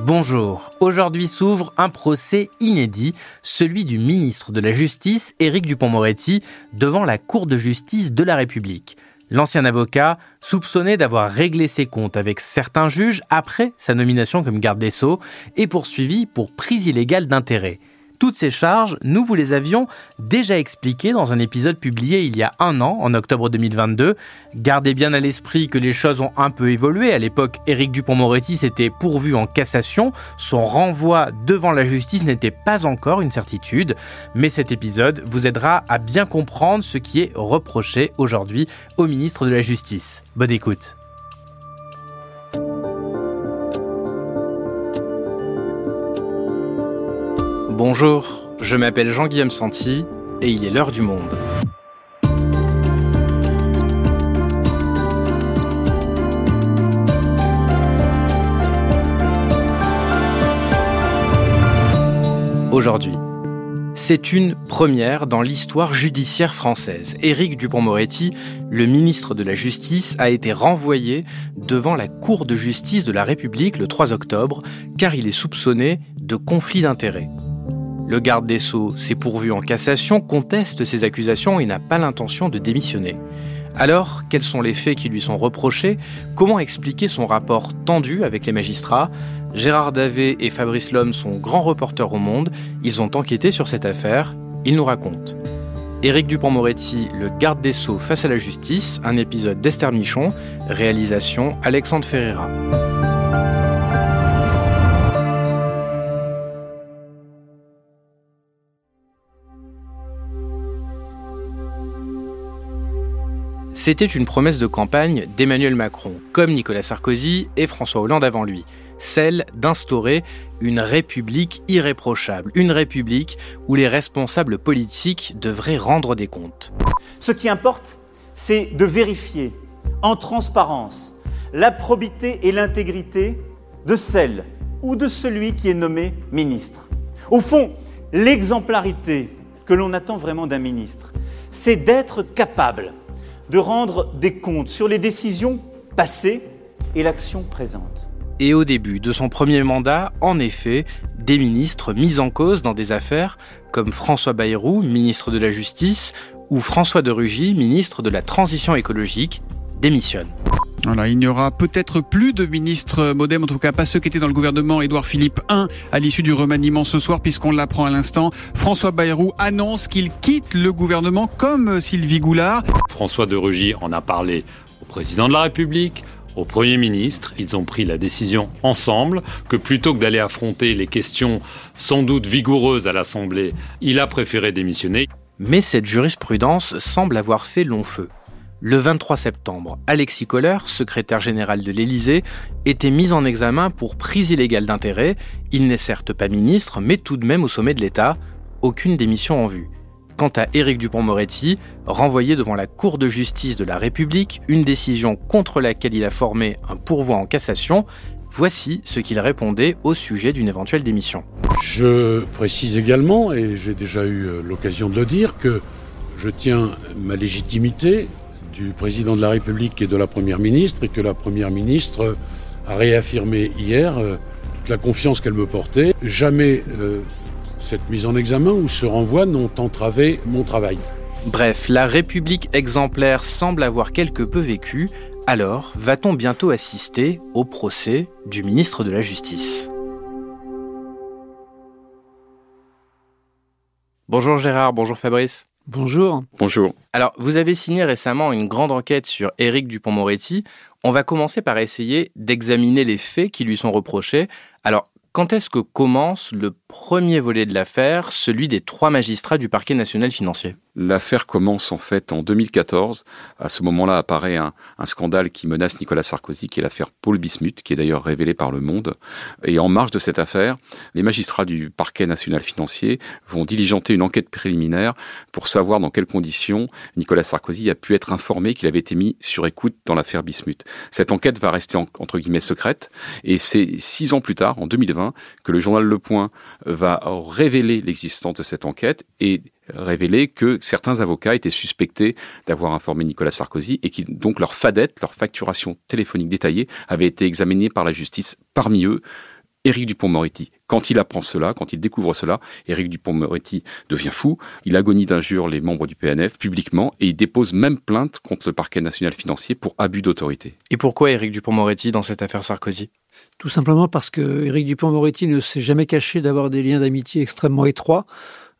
Bonjour. Aujourd'hui s'ouvre un procès inédit, celui du ministre de la Justice, Éric Dupont-Moretti, devant la Cour de justice de la République. L'ancien avocat, soupçonné d'avoir réglé ses comptes avec certains juges après sa nomination comme garde des Sceaux, est poursuivi pour prise illégale d'intérêt. Toutes ces charges, nous vous les avions déjà expliquées dans un épisode publié il y a un an, en octobre 2022. Gardez bien à l'esprit que les choses ont un peu évolué. À l'époque, Éric Dupont-Moretti s'était pourvu en cassation. Son renvoi devant la justice n'était pas encore une certitude. Mais cet épisode vous aidera à bien comprendre ce qui est reproché aujourd'hui au ministre de la Justice. Bonne écoute. Bonjour, je m'appelle Jean-Guillaume Santi et il est l'heure du monde. Aujourd'hui, c'est une première dans l'histoire judiciaire française. Éric Dupont-Moretti, le ministre de la Justice, a été renvoyé devant la Cour de justice de la République le 3 octobre car il est soupçonné de conflit d'intérêts. Le garde des Sceaux s'est pourvu en cassation, conteste ces accusations et n'a pas l'intention de démissionner. Alors, quels sont les faits qui lui sont reprochés? Comment expliquer son rapport tendu avec les magistrats? Gérard Davé et Fabrice Lhomme sont grands reporters au monde. Ils ont enquêté sur cette affaire. Ils nous racontent. Éric Dupont-Moretti, le garde des Sceaux face à la justice, un épisode d'Esther Michon, réalisation Alexandre Ferreira. C'était une promesse de campagne d'Emmanuel Macron, comme Nicolas Sarkozy et François Hollande avant lui, celle d'instaurer une république irréprochable, une république où les responsables politiques devraient rendre des comptes. Ce qui importe, c'est de vérifier en transparence la probité et l'intégrité de celle ou de celui qui est nommé ministre. Au fond, l'exemplarité que l'on attend vraiment d'un ministre, c'est d'être capable de rendre des comptes sur les décisions passées et l'action présente. Et au début de son premier mandat, en effet, des ministres mis en cause dans des affaires comme François Bayrou, ministre de la Justice, ou François de Rugy, ministre de la Transition écologique, démissionnent. Voilà, il n'y aura peut-être plus de ministres modem, en tout cas pas ceux qui étaient dans le gouvernement Édouard Philippe I à l'issue du remaniement ce soir, puisqu'on l'apprend à l'instant. François Bayrou annonce qu'il quitte le gouvernement comme Sylvie Goulard. François de Rugy en a parlé au président de la République, au Premier ministre. Ils ont pris la décision ensemble que plutôt que d'aller affronter les questions sans doute vigoureuses à l'Assemblée, il a préféré démissionner. Mais cette jurisprudence semble avoir fait long feu. Le 23 septembre, Alexis Kohler, secrétaire général de l'Élysée, était mis en examen pour prise illégale d'intérêt. Il n'est certes pas ministre, mais tout de même au sommet de l'État. Aucune démission en vue. Quant à Éric Dupont-Moretti, renvoyé devant la Cour de justice de la République, une décision contre laquelle il a formé un pourvoi en cassation, voici ce qu'il répondait au sujet d'une éventuelle démission. Je précise également, et j'ai déjà eu l'occasion de le dire, que je tiens ma légitimité du président de la République et de la Première ministre et que la Première ministre a réaffirmé hier euh, la confiance qu'elle me portait. Jamais euh, cette mise en examen ou ce renvoi n'ont entravé mon travail. Bref, la République exemplaire semble avoir quelque peu vécu. Alors, va-t-on bientôt assister au procès du ministre de la Justice? Bonjour Gérard, bonjour Fabrice. Bonjour. Bonjour. Alors, vous avez signé récemment une grande enquête sur Éric Dupont-Moretti. On va commencer par essayer d'examiner les faits qui lui sont reprochés. Alors, quand est-ce que commence le premier volet de l'affaire, celui des trois magistrats du parquet national financier? L'affaire commence en fait en 2014. À ce moment-là apparaît un, scandale qui menace Nicolas Sarkozy, qui est l'affaire Paul Bismuth, qui est d'ailleurs révélée par Le Monde. Et en marge de cette affaire, les magistrats du parquet national financier vont diligenter une enquête préliminaire pour savoir dans quelles conditions Nicolas Sarkozy a pu être informé qu'il avait été mis sur écoute dans l'affaire Bismuth. Cette enquête va rester en, entre guillemets secrète, et c'est six ans plus tard, en 2020, que le journal Le Point va révéler l'existence de cette enquête et révéler que certains avocats étaient suspectés d'avoir informé Nicolas Sarkozy et qui donc leur fadette, leur facturation téléphonique détaillée avait été examinée par la justice. Parmi eux, Éric Dupont-Moretti, quand il apprend cela, quand il découvre cela, Éric Dupont-Moretti devient fou, il agonie d'injures les membres du PNF publiquement et il dépose même plainte contre le parquet national financier pour abus d'autorité. Et pourquoi Éric Dupont-Moretti dans cette affaire Sarkozy? Tout simplement parce que Éric Dupont-Moretti ne s'est jamais caché d'avoir des liens d'amitié extrêmement étroits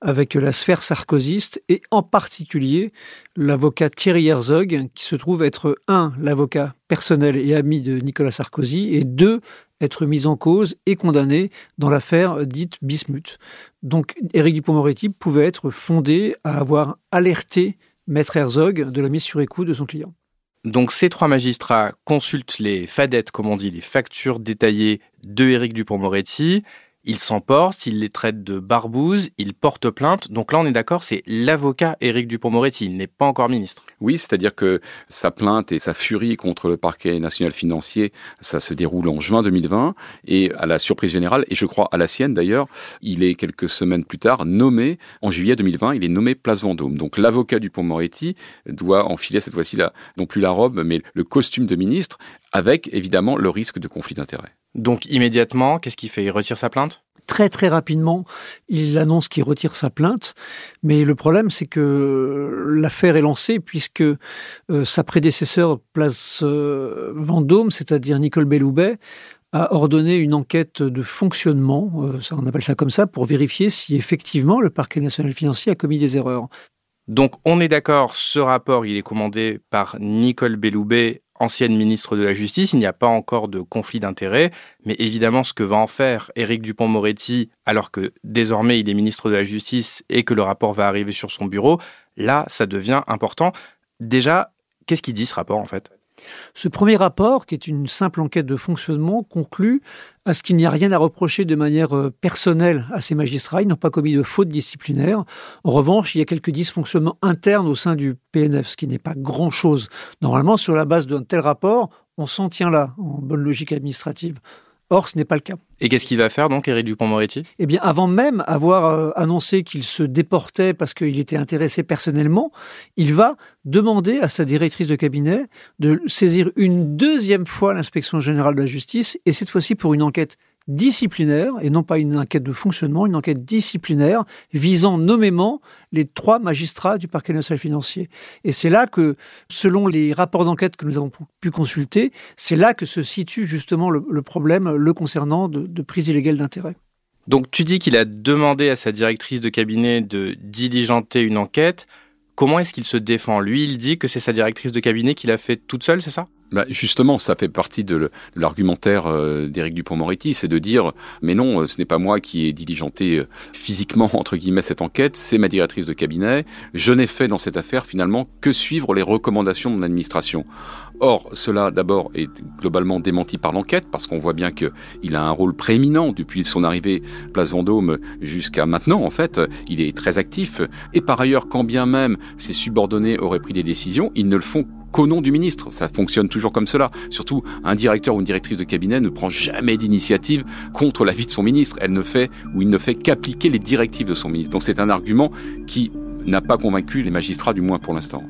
avec la sphère sarkozyste et en particulier l'avocat Thierry Herzog qui se trouve être un, l'avocat personnel et ami de Nicolas Sarkozy et deux, être mis en cause et condamné dans l'affaire dite Bismuth. Donc Éric Dupond-Moretti pouvait être fondé à avoir alerté Maître Herzog de la mise sur écoute de son client. Donc ces trois magistrats consultent les fadettes, comme on dit, les factures détaillées de Éric Dupond-Moretti il s'emporte, il les traite de barbouzes, il porte plainte. Donc là, on est d'accord, c'est l'avocat Éric Dupont-Moretti, il n'est pas encore ministre. Oui, c'est-à-dire que sa plainte et sa furie contre le parquet national financier, ça se déroule en juin 2020 et à la surprise générale, et je crois à la sienne d'ailleurs, il est quelques semaines plus tard nommé, en juillet 2020, il est nommé Place Vendôme. Donc l'avocat Dupont-Moretti doit enfiler cette fois-ci là, non plus la robe, mais le costume de ministre, avec évidemment le risque de conflit d'intérêts. Donc immédiatement, qu'est-ce qu'il fait? Il retire sa plainte? Très très rapidement, il annonce qu'il retire sa plainte, mais le problème c'est que l'affaire est lancée puisque euh, sa prédécesseur place euh, Vendôme, c'est-à-dire Nicole Belloubet, a ordonné une enquête de fonctionnement, euh, ça, on appelle ça comme ça, pour vérifier si effectivement le parquet national financier a commis des erreurs. Donc on est d'accord, ce rapport, il est commandé par Nicole Belloubet ancienne ministre de la Justice, il n'y a pas encore de conflit d'intérêts, mais évidemment ce que va en faire Éric Dupont-Moretti, alors que désormais il est ministre de la Justice et que le rapport va arriver sur son bureau, là ça devient important. Déjà, qu'est-ce qu'il dit ce rapport en fait? Ce premier rapport, qui est une simple enquête de fonctionnement, conclut à ce qu'il n'y a rien à reprocher de manière euh, personnelle à ces magistrats. Ils n'ont pas commis de faute disciplinaire. En revanche, il y a quelques dysfonctionnements internes au sein du PNF, ce qui n'est pas grand-chose. Normalement, sur la base d'un tel rapport, on s'en tient là, en bonne logique administrative. Or, ce n'est pas le cas. Et qu'est-ce qu'il va faire donc, Éric Dupont-Moretti Eh bien, avant même avoir euh, annoncé qu'il se déportait parce qu'il était intéressé personnellement, il va demander à sa directrice de cabinet de saisir une deuxième fois l'inspection générale de la justice, et cette fois-ci pour une enquête disciplinaire, et non pas une enquête de fonctionnement, une enquête disciplinaire visant nommément les trois magistrats du parquet national financier. Et c'est là que, selon les rapports d'enquête que nous avons pu consulter, c'est là que se situe justement le, problème le concernant de, de prise illégale d'intérêt. Donc tu dis qu'il a demandé à sa directrice de cabinet de diligenter une enquête. Comment est-ce qu'il se défend? Lui, il dit que c'est sa directrice de cabinet qui l'a fait toute seule, c'est ça? Bah justement, ça fait partie de l'argumentaire euh, d'Éric Dupont-Moretti, c'est de dire mais non, ce n'est pas moi qui ai diligenté euh, physiquement entre guillemets cette enquête, c'est ma directrice de cabinet. Je n'ai fait dans cette affaire finalement que suivre les recommandations de mon administration. Or, cela d'abord est globalement démenti par l'enquête parce qu'on voit bien qu'il a un rôle prééminent depuis son arrivée place Vendôme jusqu'à maintenant. En fait, il est très actif et par ailleurs, quand bien même ses subordonnés auraient pris des décisions, ils ne le font qu'au nom du ministre. Ça fonctionne toujours comme cela. Surtout, un directeur ou une directrice de cabinet ne prend jamais d'initiative contre l'avis de son ministre. Elle ne fait ou il ne fait qu'appliquer les directives de son ministre. Donc c'est un argument qui n'a pas convaincu les magistrats, du moins pour l'instant.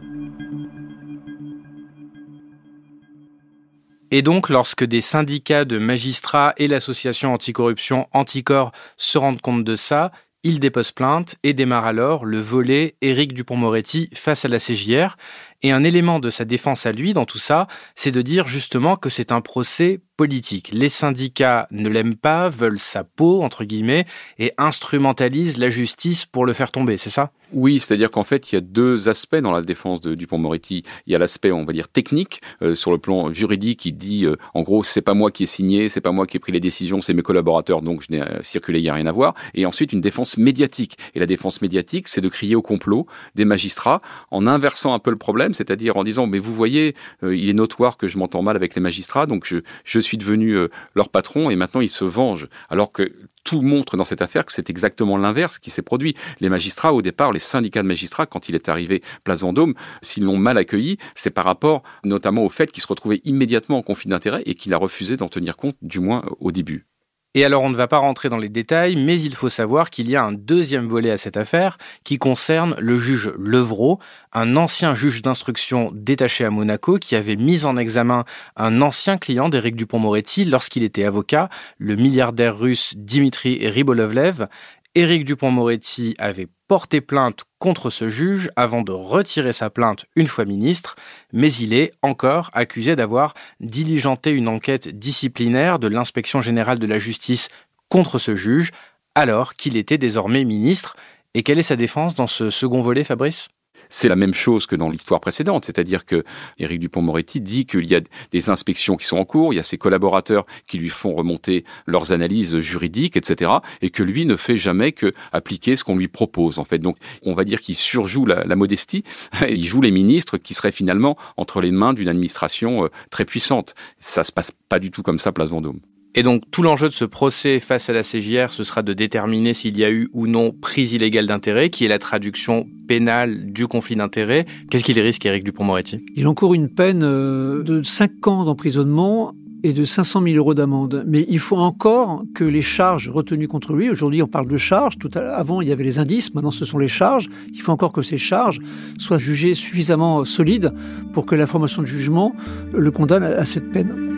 Et donc, lorsque des syndicats de magistrats et l'association anticorruption Anticor se rendent compte de ça, ils déposent plainte et démarrent alors le volet Éric Dupont-Moretti face à la CJR. Et un élément de sa défense à lui dans tout ça, c'est de dire justement que c'est un procès politique. Les syndicats ne l'aiment pas, veulent sa peau, entre guillemets, et instrumentalisent la justice pour le faire tomber, c'est ça? Oui, c'est-à-dire qu'en fait, il y a deux aspects dans la défense de Dupont-Moretti. Il y a l'aspect, on va dire, technique, euh, sur le plan juridique, qui dit, euh, en gros, c'est pas moi qui ai signé, c'est pas moi qui ai pris les décisions, c'est mes collaborateurs, donc je n'ai euh, circulé, il n'y a rien à voir. Et ensuite, une défense médiatique. Et la défense médiatique, c'est de crier au complot des magistrats en inversant un peu le problème c'est-à-dire en disant mais vous voyez, euh, il est notoire que je m'entends mal avec les magistrats, donc je, je suis devenu euh, leur patron et maintenant ils se vengent. Alors que tout montre dans cette affaire que c'est exactement l'inverse qui s'est produit. Les magistrats, au départ, les syndicats de magistrats, quand il est arrivé place Vendôme, s'ils l'ont mal accueilli, c'est par rapport notamment au fait qu'il se retrouvait immédiatement en conflit d'intérêts et qu'il a refusé d'en tenir compte, du moins au début. Et alors on ne va pas rentrer dans les détails, mais il faut savoir qu'il y a un deuxième volet à cette affaire qui concerne le juge Levrault, un ancien juge d'instruction détaché à Monaco qui avait mis en examen un ancien client d'Éric Dupont-Moretti lorsqu'il était avocat, le milliardaire russe Dimitri Ribolovlev. Éric Dupont-Moretti avait porté plainte contre ce juge avant de retirer sa plainte une fois ministre, mais il est encore accusé d'avoir diligenté une enquête disciplinaire de l'inspection générale de la justice contre ce juge, alors qu'il était désormais ministre. Et quelle est sa défense dans ce second volet, Fabrice? C'est la même chose que dans l'histoire précédente, c'est-à-dire que Éric Dupont-Moretti dit qu'il y a des inspections qui sont en cours, il y a ses collaborateurs qui lui font remonter leurs analyses juridiques, etc., et que lui ne fait jamais que appliquer ce qu'on lui propose, en fait. Donc, on va dire qu'il surjoue la, la modestie, il joue les ministres qui seraient finalement entre les mains d'une administration euh, très puissante. Ça se passe pas du tout comme ça, place Vendôme. Et donc tout l'enjeu de ce procès face à la CJR, ce sera de déterminer s'il y a eu ou non prise illégale d'intérêt, qui est la traduction pénale du conflit d'intérêt. Qu'est-ce qu'il risque, Éric Dupont-Moretti Il encourt une peine euh, de 5 ans d'emprisonnement et de 500 000 euros d'amende. Mais il faut encore que les charges retenues contre lui, aujourd'hui on parle de charges, tout avant il y avait les indices, maintenant ce sont les charges, il faut encore que ces charges soient jugées suffisamment solides pour que la formation de jugement le condamne à cette peine.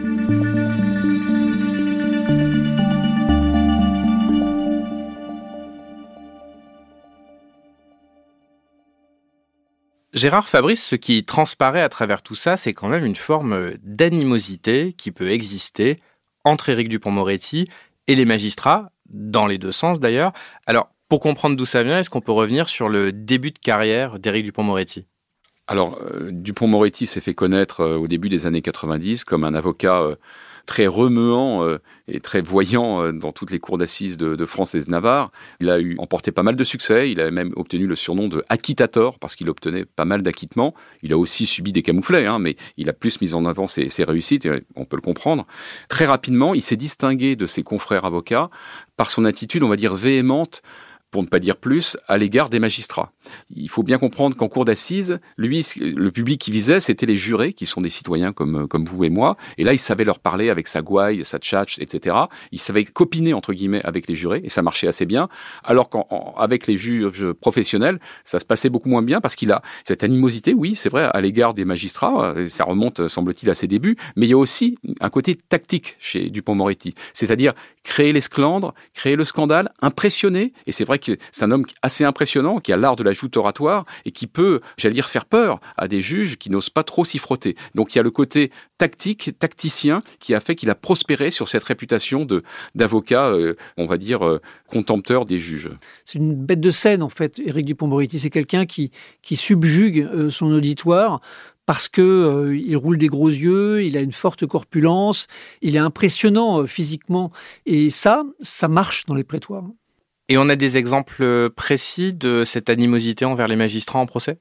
Gérard Fabrice, ce qui transparaît à travers tout ça, c'est quand même une forme d'animosité qui peut exister entre Éric Dupont-Moretti et les magistrats, dans les deux sens d'ailleurs. Alors, pour comprendre d'où ça vient, est-ce qu'on peut revenir sur le début de carrière d'Éric Dupont-Moretti Alors, euh, Dupont-Moretti s'est fait connaître euh, au début des années 90 comme un avocat euh, très remuant et très voyant dans toutes les cours d'assises de, France et de Navarre. Il a eu emporté pas mal de succès. Il a même obtenu le surnom de acquittator parce qu'il obtenait pas mal d'acquittements. Il a aussi subi des camouflets, hein, mais il a plus mis en avant ses, ses réussites. on peut le comprendre. Très rapidement, il s'est distingué de ses confrères avocats par son attitude, on va dire, véhémente pour ne pas dire plus, à l'égard des magistrats. Il faut bien comprendre qu'en cour d'assises, lui, le public qui visait, c'était les jurés, qui sont des citoyens comme, comme vous et moi. Et là, il savait leur parler avec sa gouaille, sa tchatch, etc. Il savait copiner, entre guillemets, avec les jurés, et ça marchait assez bien. Alors qu'avec les juges professionnels, ça se passait beaucoup moins bien, parce qu'il a cette animosité, oui, c'est vrai, à l'égard des magistrats. Ça remonte, semble-t-il, à ses débuts. Mais il y a aussi un côté tactique chez Dupont-Moretti. C'est-à-dire créer l'esclandre, créer le scandale, impressionner. Et c'est vrai c'est un homme assez impressionnant, qui a l'art de la joute oratoire et qui peut, j'allais dire, faire peur à des juges qui n'osent pas trop s'y frotter. Donc il y a le côté tactique, tacticien, qui a fait qu'il a prospéré sur cette réputation de d'avocat, euh, on va dire, euh, contempteur des juges. C'est une bête de scène, en fait, Éric Dupont-Moretti. C'est quelqu'un qui, qui subjugue euh, son auditoire parce que il roule des gros yeux, il a une forte corpulence, il est impressionnant physiquement et ça, ça marche dans les prétoires. Et on a des exemples précis de cette animosité envers les magistrats en procès?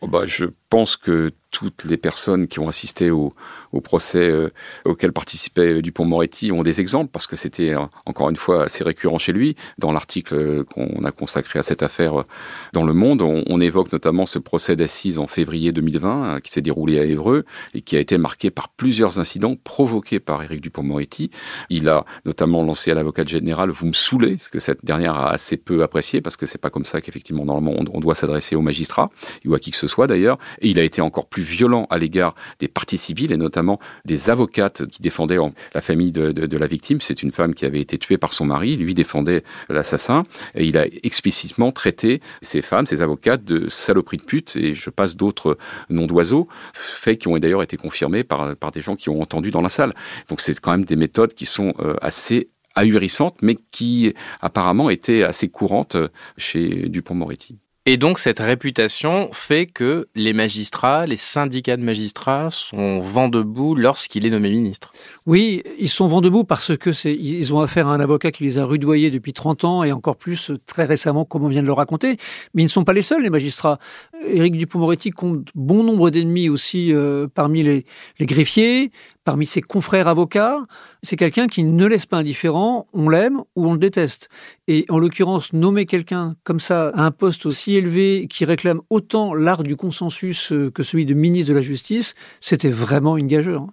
Oh bah, Je pense que toutes les personnes qui ont assisté au, procès euh, auquel participait Dupont-Moretti ont des exemples, parce que c'était euh, encore une fois assez récurrent chez lui. Dans l'article euh, qu'on a consacré à cette affaire dans Le Monde, on, évoque notamment ce procès d'assises en février 2020 qui s'est déroulé à Évreux et qui a été marqué par plusieurs incidents provoqués par Éric Dupont-Moretti. Il a notamment lancé à l'avocate générale « Vous me saoulez », ce que cette dernière a assez peu apprécié, parce que c'est pas comme ça qu'effectivement, normalement, on, on doit s'adresser aux magistrats, ou à qui que ce soit d'ailleurs. Et il a été encore plus violent à l'égard des parties civiles et notamment des avocates qui défendaient la famille de, la victime. C'est une femme qui avait été tuée par son mari, lui défendait l'assassin et il a explicitement traité ces femmes, ces avocates de saloperies de pute et je passe d'autres noms d'oiseaux, faits qui ont d'ailleurs été confirmés par, des gens qui ont entendu dans la salle. Donc c'est quand même des méthodes qui sont euh, assez ahurissantes, mais qui apparemment étaient assez courantes chez Dupont-Moretti. Et donc cette réputation fait que les magistrats, les syndicats de magistrats sont vent debout lorsqu'il est nommé ministre. Oui, ils sont vent debout parce que c'est ils ont affaire à un avocat qui les a rudoyés depuis 30 ans et encore plus très récemment comme on vient de le raconter, mais ils ne sont pas les seuls les magistrats. Éric Dupond-Moretti compte bon nombre d'ennemis aussi euh, parmi les, les greffiers, parmi ses confrères avocats, c'est quelqu'un qui ne laisse pas indifférent, on l'aime ou on le déteste. Et en l'occurrence, nommer quelqu'un comme ça à un poste aussi élevé qui réclame autant l'art du consensus euh, que celui de ministre de la Justice, c'était vraiment une gageure.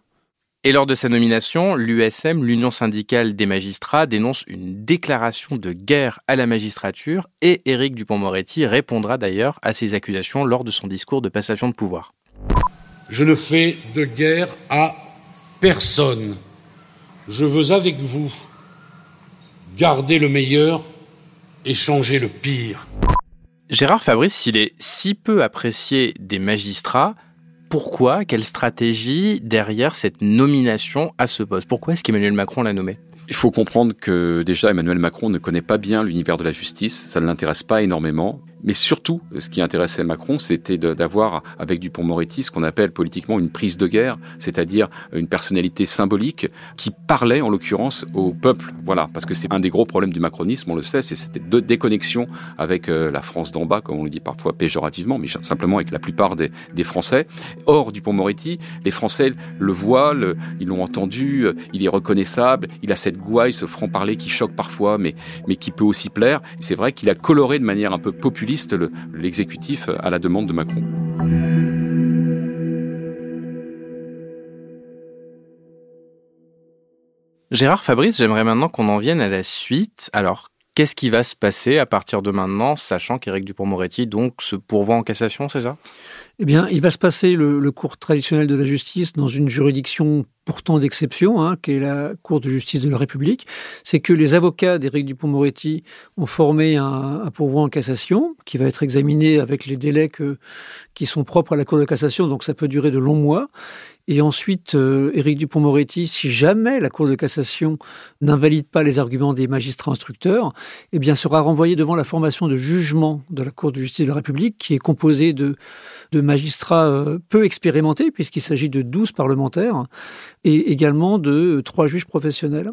Et lors de sa nomination, l'USM, l'Union syndicale des magistrats, dénonce une déclaration de guerre à la magistrature et Éric Dupont-Moretti répondra d'ailleurs à ces accusations lors de son discours de passation de pouvoir. Je ne fais de guerre à personne. Je veux avec vous garder le meilleur et changer le pire. Gérard Fabrice, s'il est si peu apprécié des magistrats, pourquoi, quelle stratégie derrière cette nomination à ce poste? Pourquoi est-ce qu'Emmanuel Macron l'a nommé? Il faut comprendre que déjà Emmanuel Macron ne connaît pas bien l'univers de la justice, ça ne l'intéresse pas énormément. Mais surtout, ce qui intéressait Macron, c'était d'avoir avec Dupont-Moretti ce qu'on appelle politiquement une prise de guerre, c'est-à-dire une personnalité symbolique qui parlait en l'occurrence au peuple. Voilà, parce que c'est un des gros problèmes du macronisme, on le sait, c'est cette déconnexion avec euh, la France d'en bas, comme on le dit parfois péjorativement, mais simplement avec la plupart des, des Français. Or, Dupont-Moretti, les Français le voient, ils l'ont entendu, euh, il est reconnaissable, il a cette gouaille, ce franc-parler qui choque parfois, mais qui peut aussi plaire. C'est vrai qu'il a coloré de manière un peu populiste l'exécutif à la demande de Macron. Gérard Fabrice, j'aimerais maintenant qu'on en vienne à la suite. Alors, qu'est-ce qui va se passer à partir de maintenant, sachant qu'Éric Dupont-Moretti donc se pourvoit en cassation, c'est ça? Eh bien, il va se passer le, cours traditionnel de la justice dans une juridiction pourtant d'exception, hein, qui est la Cour de justice de la République. C'est que les avocats d'Éric Dupont-Moretti ont formé un, pourvoi en cassation, qui va être examiné avec les délais qui sont propres à la Cour de cassation, donc ça peut durer de longs mois. Et ensuite, euh, Éric Dupont-Moretti, si jamais la Cour de cassation n'invalide pas les arguments des magistrats instructeurs, eh bien, sera renvoyé devant la formation de jugement de la Cour de justice de la République, qui est composée de, de magistrats euh, peu expérimentés, puisqu'il s'agit de 12 parlementaires, et également de trois juges professionnels.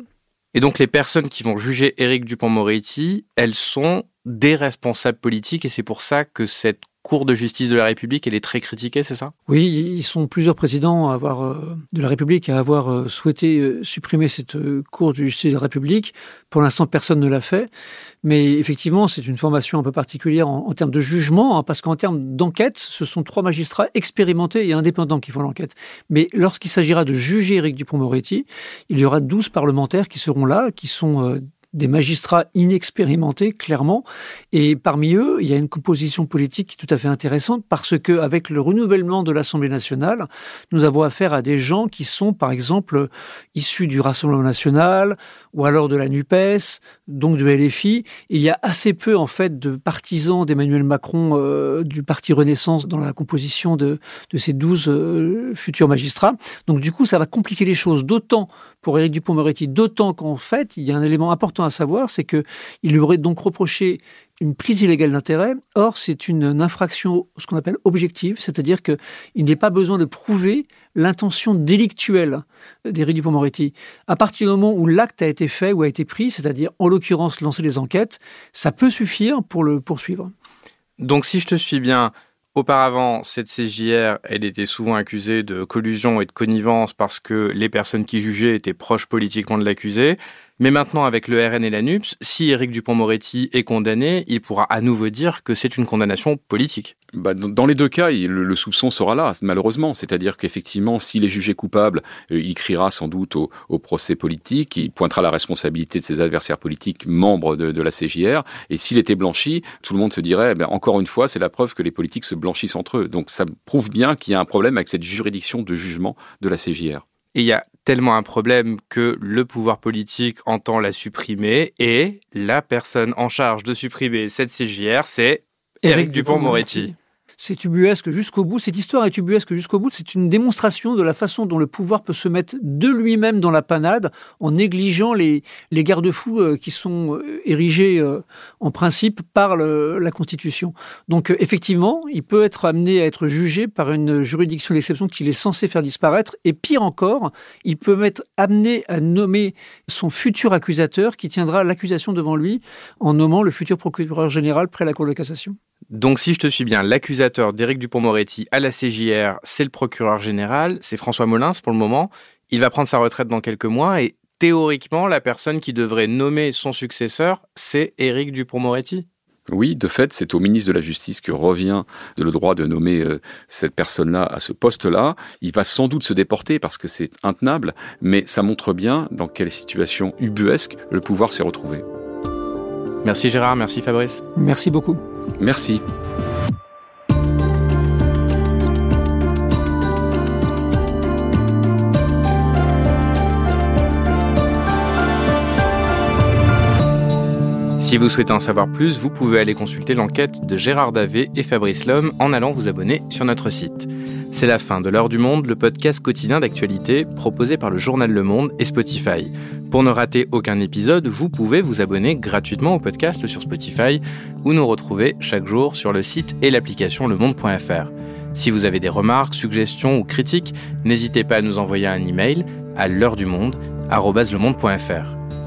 Et donc, les personnes qui vont juger Éric Dupont-Moretti, elles sont des responsables politiques, et c'est pour ça que cette Cour de justice de la République, elle est très critiquée, c'est ça? Oui, ils sont plusieurs présidents euh, de la République à avoir euh, souhaité euh, supprimer cette Cour de justice de la République. Pour l'instant, personne ne l'a fait. Mais effectivement, c'est une formation un peu particulière en, termes de jugement, hein, parce qu'en termes d'enquête, ce sont trois magistrats expérimentés et indépendants qui font l'enquête. Mais lorsqu'il s'agira de juger Éric Dupont-Moretti, il y aura douze parlementaires qui seront là, qui sont des magistrats inexpérimentés, clairement. Et parmi eux, il y a une composition politique tout à fait intéressante parce que, avec le renouvellement de l'Assemblée nationale, nous avons affaire à des gens qui sont, par exemple, issus du Rassemblement national ou alors de la NUPES, donc du LFI. Il y a assez peu, en fait, de partisans d'Emmanuel Macron euh, du Parti Renaissance dans la composition de, de ces douze euh, futurs magistrats. Donc, du coup, ça va compliquer les choses, d'autant pour Éric Dupont-Moretti, d'autant qu'en fait, il y a un élément important à savoir, c'est que il lui aurait donc reproché une prise illégale d'intérêt. Or, c'est une, infraction, ce qu'on appelle objective, c'est-à-dire qu'il n'est pas besoin de prouver l'intention délictuelle d'Éric Dupond-Moretti. À partir du moment où l'acte a été fait ou a été pris, c'est-à-dire en l'occurrence lancer des enquêtes, ça peut suffire pour le poursuivre. Donc, si je te suis bien, Auparavant, cette CJR, elle était souvent accusée de collusion et de connivence parce que les personnes qui jugeaient étaient proches politiquement de l'accusé. Mais maintenant, avec le RN et la NUPS, si Éric Dupont-Moretti est condamné, il pourra à nouveau dire que c'est une condamnation politique. Bah, dans les deux cas, le, soupçon sera là, malheureusement. C'est-à-dire qu'effectivement, s'il est jugé coupable, euh, il criera sans doute au, procès politique, il pointera la responsabilité de ses adversaires politiques, membres de, la CJR. Et s'il était blanchi, tout le monde se dirait, ben, encore une fois, c'est la preuve que les politiques se blanchissent entre eux. Donc ça prouve bien qu'il y a un problème avec cette juridiction de jugement de la CJR. Et il y a tellement un problème que le pouvoir politique entend la supprimer et la personne en charge de supprimer cette CJR, c'est Éric Dupont-Moretti c'est ubuesque jusqu'au bout. Cette histoire est ubuesque jusqu'au bout. C'est une démonstration de la façon dont le pouvoir peut se mettre de lui-même dans la panade en négligeant les, les garde-fous euh, qui sont euh, érigés euh, en principe par la Constitution. Donc effectivement, il peut être amené à être jugé par une juridiction d'exception qu'il est censé faire disparaître. Et pire encore, il peut être amené à nommer son futur accusateur qui tiendra l'accusation devant lui en nommant le futur procureur général près la Cour de cassation. Donc si je te suis bien, l'accusateur d'Éric Dupont-Moretti à la CJR, c'est le procureur général, c'est François Molins pour le moment. Il va prendre sa retraite dans quelques mois et théoriquement, la personne qui devrait nommer son successeur, c'est Éric Dupont-Moretti. Oui, de fait, c'est au ministre de la Justice que revient le droit de nommer euh, cette personne-là à ce poste-là. Il va sans doute se déporter parce que c'est intenable, mais ça montre bien dans quelle situation ubuesque le pouvoir s'est retrouvé. Merci Gérard, merci Fabrice. Merci beaucoup. Merci. Si vous souhaitez en savoir plus, vous pouvez aller consulter l'enquête de Gérard Davé et Fabrice Lhomme en allant vous abonner sur notre site. C'est la fin de l'heure du monde, le podcast quotidien d'actualité proposé par le journal Le Monde et Spotify. Pour ne rater aucun épisode, vous pouvez vous abonner gratuitement au podcast sur Spotify ou nous retrouver chaque jour sur le site et l'application lemonde.fr. Si vous avez des remarques, suggestions ou critiques, n'hésitez pas à nous envoyer un email à l'heure du monde